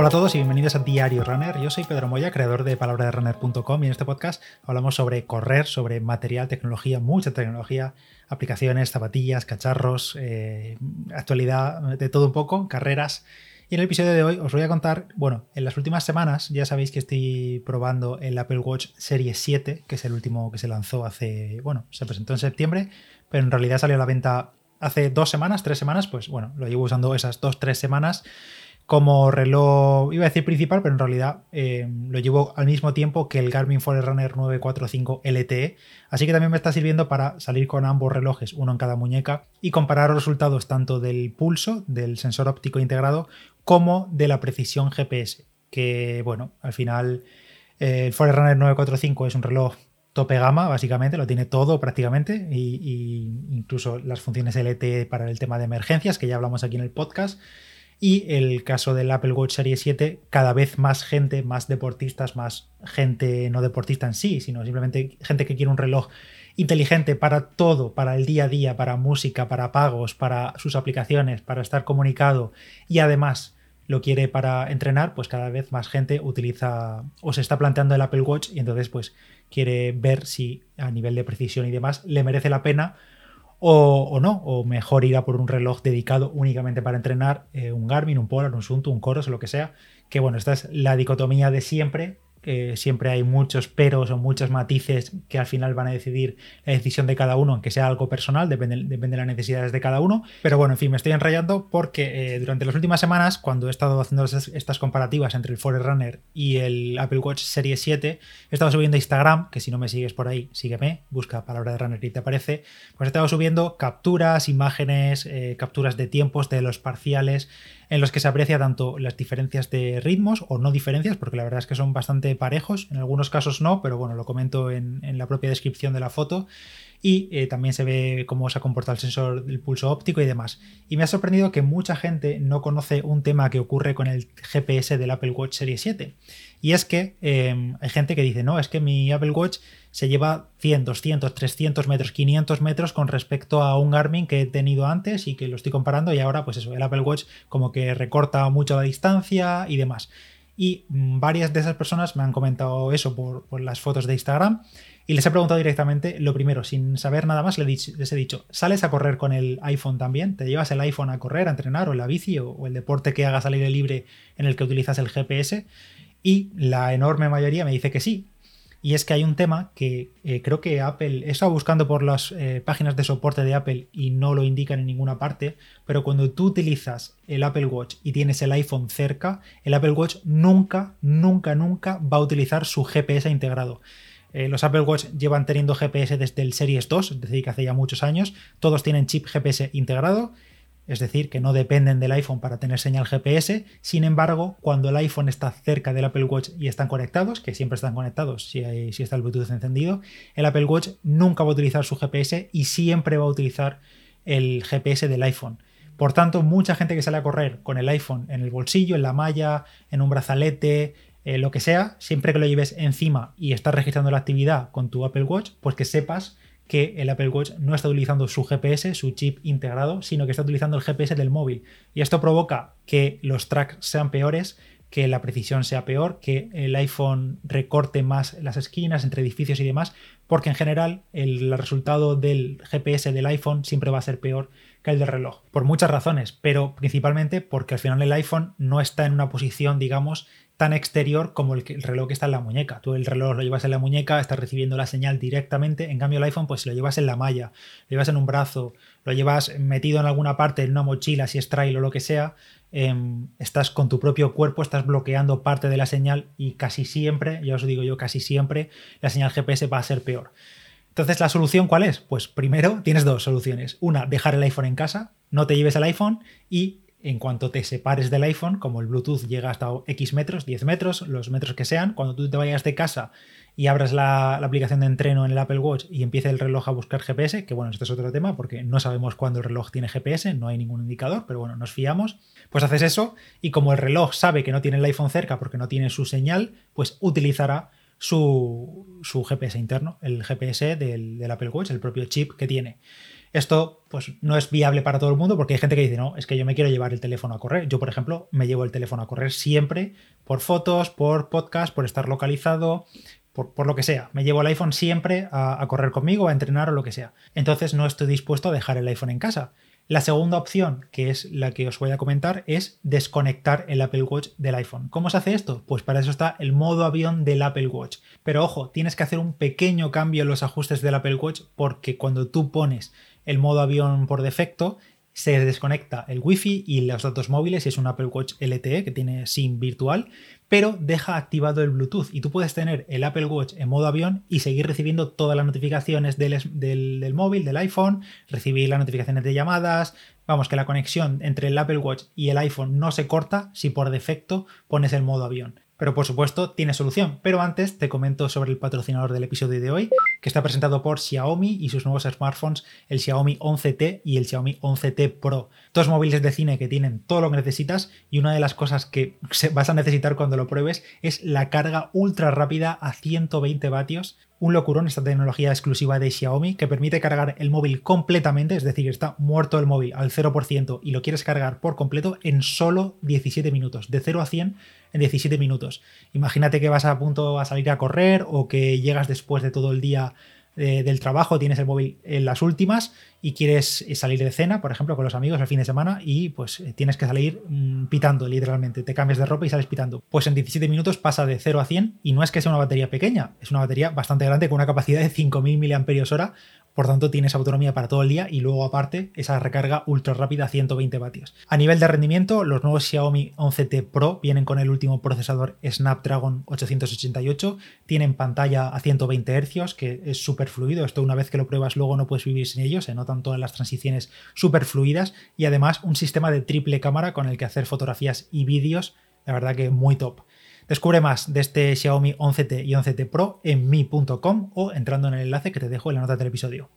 Hola a todos y bienvenidos a Diario Runner. Yo soy Pedro Moya, creador de palabraderunner.com y en este podcast hablamos sobre correr, sobre material, tecnología, mucha tecnología, aplicaciones, zapatillas, cacharros, eh, actualidad, de todo un poco, carreras. Y en el episodio de hoy os voy a contar, bueno, en las últimas semanas ya sabéis que estoy probando el Apple Watch Series 7, que es el último que se lanzó hace, bueno, se presentó en septiembre, pero en realidad salió a la venta hace dos semanas, tres semanas, pues bueno, lo llevo usando esas dos, tres semanas como reloj, iba a decir principal, pero en realidad eh, lo llevo al mismo tiempo que el Garmin Forerunner 945 LTE, así que también me está sirviendo para salir con ambos relojes, uno en cada muñeca, y comparar los resultados tanto del pulso, del sensor óptico integrado, como de la precisión GPS, que bueno, al final eh, el Forerunner 945 es un reloj tope gama, básicamente, lo tiene todo prácticamente, y, incluso las funciones LTE para el tema de emergencias, que ya hablamos aquí en el podcast. Y el caso del Apple Watch Series 7, cada vez más gente, más deportistas, más gente no deportista en sí, sino simplemente gente que quiere un reloj inteligente para todo, para el día a día, para música, para pagos, para sus aplicaciones, para estar comunicado. Y además lo quiere para entrenar, pues cada vez más gente utiliza o se está planteando el Apple Watch y entonces pues quiere ver si a nivel de precisión y demás le merece la pena o, no, o mejor ir a por un reloj dedicado únicamente para entrenar, eh, un Garmin, un Polar, un Sunto, un Coros, lo que sea, que bueno, esta es la dicotomía de siempre, siempre hay muchos peros o muchos matices que al final van a decidir la decisión de cada uno, aunque sea algo personal, depende, depende de las necesidades de cada uno. Pero bueno, en fin, me estoy enrayando porque eh, durante las últimas semanas, cuando he estado haciendo estas comparativas entre el Forerunner y el Apple Watch Series 7, he estado subiendo Instagram, que si no me sigues por ahí, sígueme, busca palabra de runner y te aparece, pues he estado subiendo capturas, imágenes, eh, capturas de tiempos de los parciales, en los que se aprecia tanto las diferencias de ritmos o no diferencias, porque la verdad es que son bastante parejos, en algunos casos no, pero bueno, lo comento en, la propia descripción de la foto. Y eh, también se ve cómo se ha comportado el sensor del pulso óptico y demás. Y me ha sorprendido que mucha gente no conoce un tema que ocurre con el GPS del Apple Watch Series 7. Y es que em, hay gente que dice, no, es que mi Apple Watch se lleva 100, 200, 300 metros, 500 metros con respecto a un Garmin que he tenido antes y que lo estoy comparando y ahora pues eso, el Apple Watch como que recorta mucho la distancia y demás. Y varias de esas personas me han comentado eso por, las fotos de Instagram y les he preguntado directamente, lo primero, sin saber nada más, les he, dicho, ¿sales a correr con el iPhone también? ¿Te llevas el iPhone a correr, a entrenar o la bici o, o el deporte que haga salir libre en el que utilizas el GPS? Y la enorme mayoría me dice que sí, y es que hay un tema que eh, creo que Apple, he estado buscando por las eh, páginas de soporte de Apple y no lo indican en ninguna parte, pero cuando tú utilizas el Apple Watch y tienes el iPhone cerca, el Apple Watch nunca, nunca, nunca va a utilizar su GPS integrado. Eh, los Apple Watch llevan teniendo GPS desde el Series 2, es decir, que hace ya muchos años. Todos tienen chip GPS integrado es decir, que no dependen del iPhone para tener señal GPS. Sin embargo, cuando el iPhone está cerca del Apple Watch y están conectados, que siempre están conectados si, está el Bluetooth encendido, el Apple Watch nunca va a utilizar su GPS y siempre va a utilizar el GPS del iPhone. Por tanto, mucha gente que sale a correr con el iPhone en el bolsillo, en la malla, en un brazalete, eh, lo que sea, siempre que lo lleves encima y estás registrando la actividad con tu Apple Watch, pues que sepas que el Apple Watch no está utilizando su GPS, su chip integrado, sino que está utilizando el GPS del móvil. Y esto provoca que los tracks sean peores, que la precisión sea peor, que el iPhone recorte más las esquinas entre edificios y demás, porque en general el resultado del GPS del iPhone siempre va a ser peor que el del reloj, por muchas razones, pero principalmente porque al final el iPhone no está en una posición, digamos, tan exterior como el, reloj que está en la muñeca. Tú el reloj lo llevas en la muñeca, estás recibiendo la señal directamente, en cambio el iPhone pues lo llevas en la malla, lo llevas en un brazo, lo llevas metido en alguna parte, en una mochila, si es trail o lo que sea, em, estás con tu propio cuerpo, estás bloqueando parte de la señal y casi siempre, ya os digo yo, casi siempre la señal GPS va a ser peor. Entonces, ¿la solución cuál es? Pues primero tienes dos soluciones. Una, dejar el iPhone en casa, no te lleves el iPhone y en cuanto te separes del iPhone, como el Bluetooth llega hasta X metros, 10 metros, los metros que sean, cuando tú te vayas de casa y abras la, aplicación de entreno en el Apple Watch y empiece el reloj a buscar GPS, que bueno, este es otro tema porque no sabemos cuándo el reloj tiene GPS, no hay ningún indicador, pero bueno, nos fiamos, pues haces eso y como el reloj sabe que no tiene el iPhone cerca porque no tiene su señal, pues utilizará su, GPS interno, el GPS del, del Apple Watch, el propio chip que tiene. Esto pues no es viable para todo el mundo porque hay gente que dice, no, es que yo me quiero llevar el teléfono a correr. Yo, por ejemplo, me llevo el teléfono a correr siempre por fotos, por podcast, por estar localizado, por, lo que sea. Me llevo el iPhone siempre a, a correr conmigo, a entrenar o lo que sea. Entonces no estoy dispuesto a dejar el iPhone en casa. La segunda opción, que es la que os voy a comentar, es desconectar el Apple Watch del iPhone. ¿Cómo se hace esto? Pues para eso está el modo avión del Apple Watch. Pero ojo, tienes que hacer un pequeño cambio en los ajustes del Apple Watch porque cuando tú pones el modo avión por defecto, se desconecta el Wi-Fi y los datos móviles es un Apple Watch LTE que tiene SIM virtual, pero deja activado el Bluetooth. Y tú puedes tener el Apple Watch en modo avión y seguir recibiendo todas las notificaciones del, del móvil, del iPhone, recibir las notificaciones de llamadas, vamos, que la conexión entre el Apple Watch y el iPhone no se corta si por defecto pones el modo avión. Pero por supuesto tiene solución. Pero antes te comento sobre el patrocinador del episodio de hoy, está presentado por Xiaomi y sus nuevos smartphones, el Xiaomi 11T y el Xiaomi 11T Pro. Dos móviles de cine que tienen todo lo que necesitas y una de las cosas que vas a necesitar cuando lo pruebes es la carga ultra rápida a 120 vatios un locurón esta tecnología exclusiva de Xiaomi que permite cargar el móvil completamente, es decir, está muerto el móvil al 0% y lo quieres cargar por completo en solo 17 minutos, de 0 a 100 en 17 minutos. Imagínate que vas a punto a salir a correr o que llegas después de todo el día eh, del trabajo, tienes el móvil en las últimas y quieres salir de cena, por ejemplo, con los amigos el fin de semana y pues eh, tienes que salir mm, pitando literalmente, te cambias de ropa y sales pitando. Pues en 17 minutos pasa de 0 a 100 y no es que sea una batería pequeña, es una batería bastante grande con una capacidad de 5000 mAh por tanto, tienes autonomía para todo el día y luego aparte esa recarga ultra rápida a 120 vatios. A nivel de rendimiento, los nuevos Xiaomi 11T Pro vienen con el último procesador Snapdragon 888, tienen pantalla a 120 Hz, que es súper fluido. Esto una vez que lo pruebas luego no puedes vivir sin ello, se notan todas las transiciones súper fluidas y además un sistema de triple cámara con el que hacer fotografías y vídeos, la verdad que muy top. Descubre más de este Xiaomi 11T y 11T Pro en mi.com o entrando en el enlace que te dejo en la nota del episodio.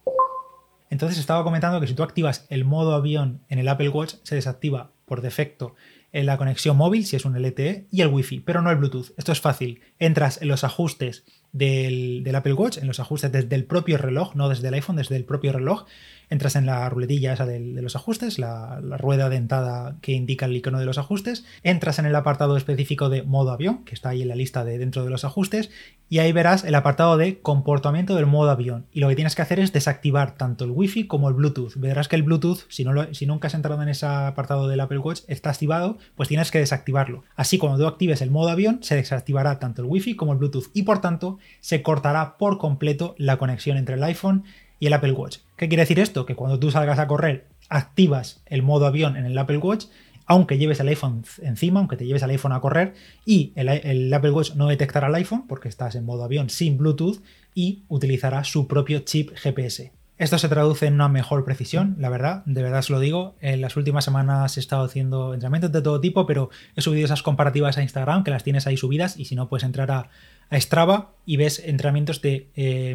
Entonces estaba comentando que si tú activas el modo avión en el Apple Watch, se desactiva por defecto en la conexión móvil, si es un LTE, y el Wi-Fi, pero no el Bluetooth. Esto es fácil. Entras en los ajustes del, Apple Watch, en los ajustes desde el propio reloj, no desde el iPhone, desde el propio reloj, entras en la ruletilla esa de, los ajustes, la, rueda dentada que indica el icono de los ajustes, entras en el apartado específico de modo avión, que está ahí en la lista de dentro de los ajustes, y ahí verás el apartado de comportamiento del modo avión. Y lo que tienes que hacer es desactivar tanto el Wi-Fi como el Bluetooth. Verás que el Bluetooth, si, no si nunca has entrado en ese apartado del Apple Watch, está activado, pues tienes que desactivarlo. Así cuando tú actives el modo avión, se desactivará tanto el Wi-Fi como el Bluetooth y por tanto se cortará por completo la conexión entre el iPhone y el Apple Watch. ¿Qué quiere decir esto? Que cuando tú salgas a correr, activas el modo avión en el Apple Watch, aunque lleves el iPhone encima, aunque te lleves el iPhone a correr, y el, Apple Watch no detectará el iPhone porque estás en modo avión sin Bluetooth y utilizará su propio chip GPS. Esto se traduce en una mejor precisión, la verdad, de verdad os lo digo. En las últimas semanas he estado haciendo entrenamientos de todo tipo, pero he subido esas comparativas a Instagram, que las tienes ahí subidas, y si no, puedes entrar a, a Strava y ves entrenamientos de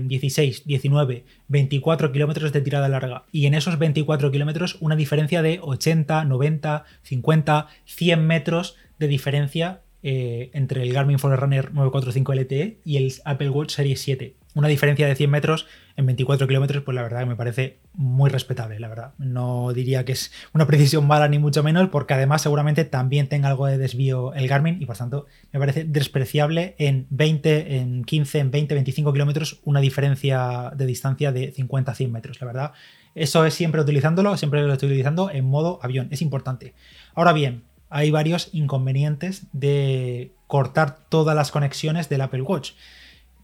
16, 19, 24 kilómetros de tirada larga. Y en esos 24 kilómetros una diferencia de 80, 90, 50, 100 metros de diferencia eh, entre el Garmin Forerunner 945 LTE y el Apple Watch Series 7 una diferencia de 100 metros en 24 kilómetros, pues la verdad que me parece muy respetable, la verdad. No diría que es una precisión mala ni mucho menos, porque además seguramente también tenga algo de desvío el Garmin y por tanto me parece despreciable en 20, en 15, en 20, 25 kilómetros una diferencia de distancia de 50 a 100 metros, la verdad. Eso es siempre utilizándolo, siempre lo estoy utilizando en modo avión, es importante. Ahora bien, hay varios inconvenientes de cortar todas las conexiones del Apple Watch.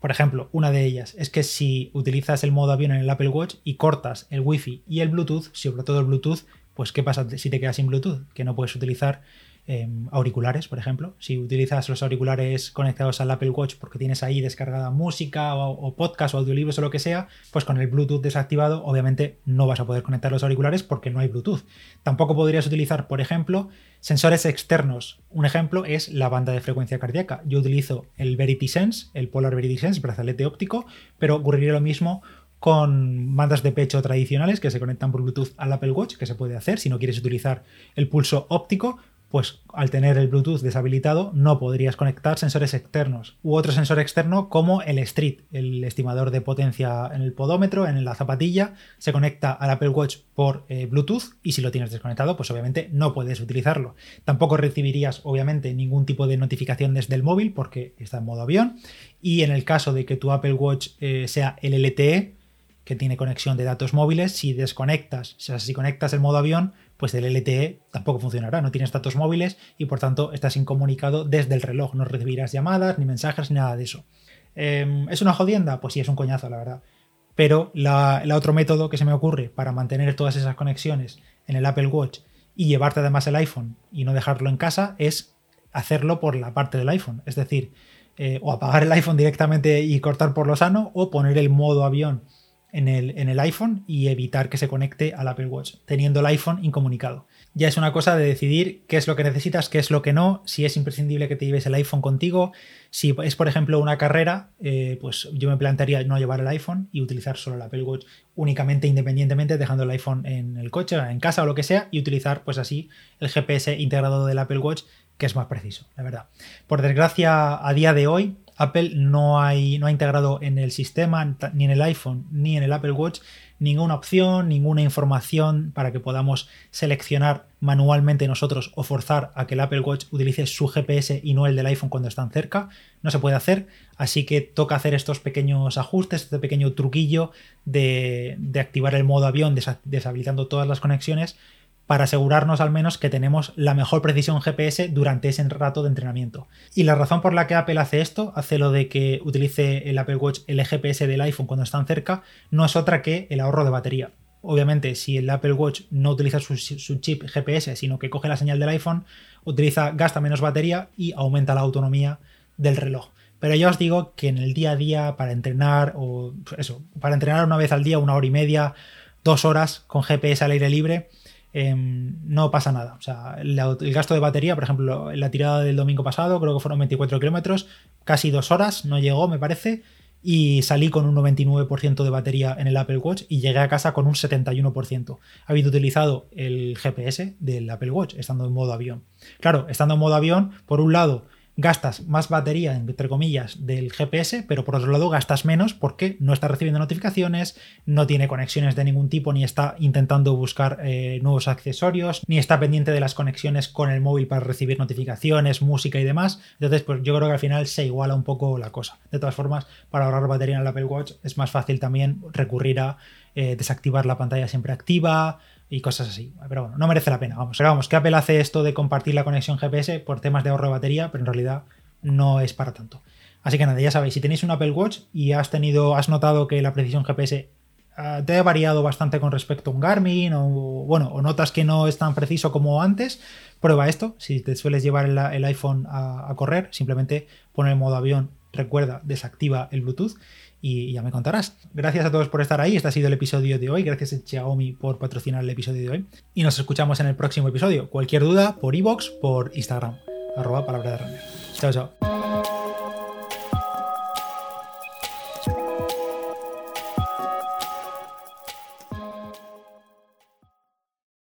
Por ejemplo, una de ellas es que si utilizas el modo avión en el Apple Watch y cortas el Wi-Fi y el Bluetooth, sobre todo el Bluetooth, pues ¿qué pasa si te quedas sin Bluetooth? Que no puedes utilizar Em, auriculares, por ejemplo. Si utilizas los auriculares conectados al Apple Watch porque tienes ahí descargada música o, podcast o audiolibros o lo que sea, pues con el Bluetooth desactivado, obviamente no vas a poder conectar los auriculares porque no hay Bluetooth. Tampoco podrías utilizar, por ejemplo, sensores externos. Un ejemplo es la banda de frecuencia cardíaca. Yo utilizo el Verity Sense, el Polar Verity Sense, brazalete óptico, pero ocurriría lo mismo con bandas de pecho tradicionales que se conectan por Bluetooth al Apple Watch, que se puede hacer si no quieres utilizar el pulso óptico, pues al tener el Bluetooth deshabilitado no podrías conectar sensores externos u otro sensor externo como el Street, el estimador de potencia en el podómetro, en la zapatilla, se conecta al Apple Watch por eh, Bluetooth y si lo tienes desconectado pues obviamente no puedes utilizarlo. Tampoco recibirías obviamente ningún tipo de notificación desde el móvil porque está en modo avión y en el caso de que tu Apple Watch eh, sea el LTE, que tiene conexión de datos móviles, si desconectas, o sea, si conectas el modo avión, pues el LTE tampoco funcionará, no tienes datos móviles y por tanto estás incomunicado desde el reloj, no recibirás llamadas, ni mensajes, ni nada de eso. Em, ¿Es una jodienda? Pues sí, es un coñazo, la verdad. Pero el otro método que se me ocurre para mantener todas esas conexiones en el Apple Watch y llevarte además el iPhone y no dejarlo en casa es hacerlo por la parte del iPhone. Es decir, eh, o apagar el iPhone directamente y cortar por lo sano o poner el modo avión en el, iPhone y evitar que se conecte al Apple Watch, teniendo el iPhone incomunicado. Ya es una cosa de decidir qué es lo que necesitas, qué es lo que no, si es imprescindible que te lleves el iPhone contigo, si es por ejemplo una carrera, eh, pues yo me plantearía no llevar el iPhone y utilizar solo el Apple Watch únicamente independientemente, dejando el iPhone en el coche, en casa o lo que sea, y utilizar pues así el GPS integrado del Apple Watch, que es más preciso, la verdad. Por desgracia, a día de hoy, Apple no, ha integrado en el sistema, ni en el iPhone, ni en el Apple Watch, ninguna opción, ninguna información para que podamos seleccionar manualmente nosotros o forzar a que el Apple Watch utilice su GPS y no el del iPhone cuando están cerca. No se puede hacer, así que toca hacer estos pequeños ajustes, este pequeño truquillo de activar el modo avión deshabilitando todas las conexiones para asegurarnos al menos que tenemos la mejor precisión GPS durante ese rato de entrenamiento. Y la razón por la que Apple hace esto, hace lo de que utilice el Apple Watch el GPS del iPhone cuando están cerca, no es otra que el ahorro de batería. Obviamente, si el Apple Watch no utiliza su, chip GPS, sino que coge la señal del iPhone, utiliza, gasta menos batería y aumenta la autonomía del reloj. Pero ya os digo que en el día a día, para entrenar, o eso, para entrenar una vez al día, una hora y media, dos horas con GPS al aire libre, Em, no pasa nada. O sea, el, gasto de batería, por ejemplo, en la tirada del domingo pasado, creo que fueron 24 kilómetros, casi dos horas, no llegó, me parece, y salí con un 99% de batería en el Apple Watch y llegué a casa con un 71%. Habiendo utilizado el GPS del Apple Watch, estando en modo avión. Claro, estando en modo avión, por un lado, gastas más batería, entre comillas, del GPS, pero por otro lado gastas menos porque no está recibiendo notificaciones, no tiene conexiones de ningún tipo, ni está intentando buscar eh, nuevos accesorios, ni está pendiente de las conexiones con el móvil para recibir notificaciones, música y demás. Entonces, pues yo creo que al final se iguala un poco la cosa. De todas formas, para ahorrar batería en el Apple Watch es más fácil también recurrir a eh, desactivar la pantalla siempre activa, y cosas así. Pero bueno, no merece la pena. Vamos, vamos, que Apple hace esto de compartir la conexión GPS por temas de ahorro de batería, pero en realidad no es para tanto. Así que nada, ya sabéis, si tenéis un Apple Watch y has tenido, has notado que la precisión GPS ah, te ha variado bastante con respecto a un Garmin, o bueno, o notas que no es tan preciso como antes, prueba esto. Si te sueles llevar el, iPhone a, a correr, simplemente pone el modo avión, recuerda, desactiva el Bluetooth y ya me contarás. Gracias a todos por estar ahí. Este ha sido el episodio de hoy. Gracias a Xiaomi por patrocinar el episodio de hoy. Y nos escuchamos en el próximo episodio. Cualquier duda por iBox, por Instagram. Arroba palabra de runner. Chao, chao.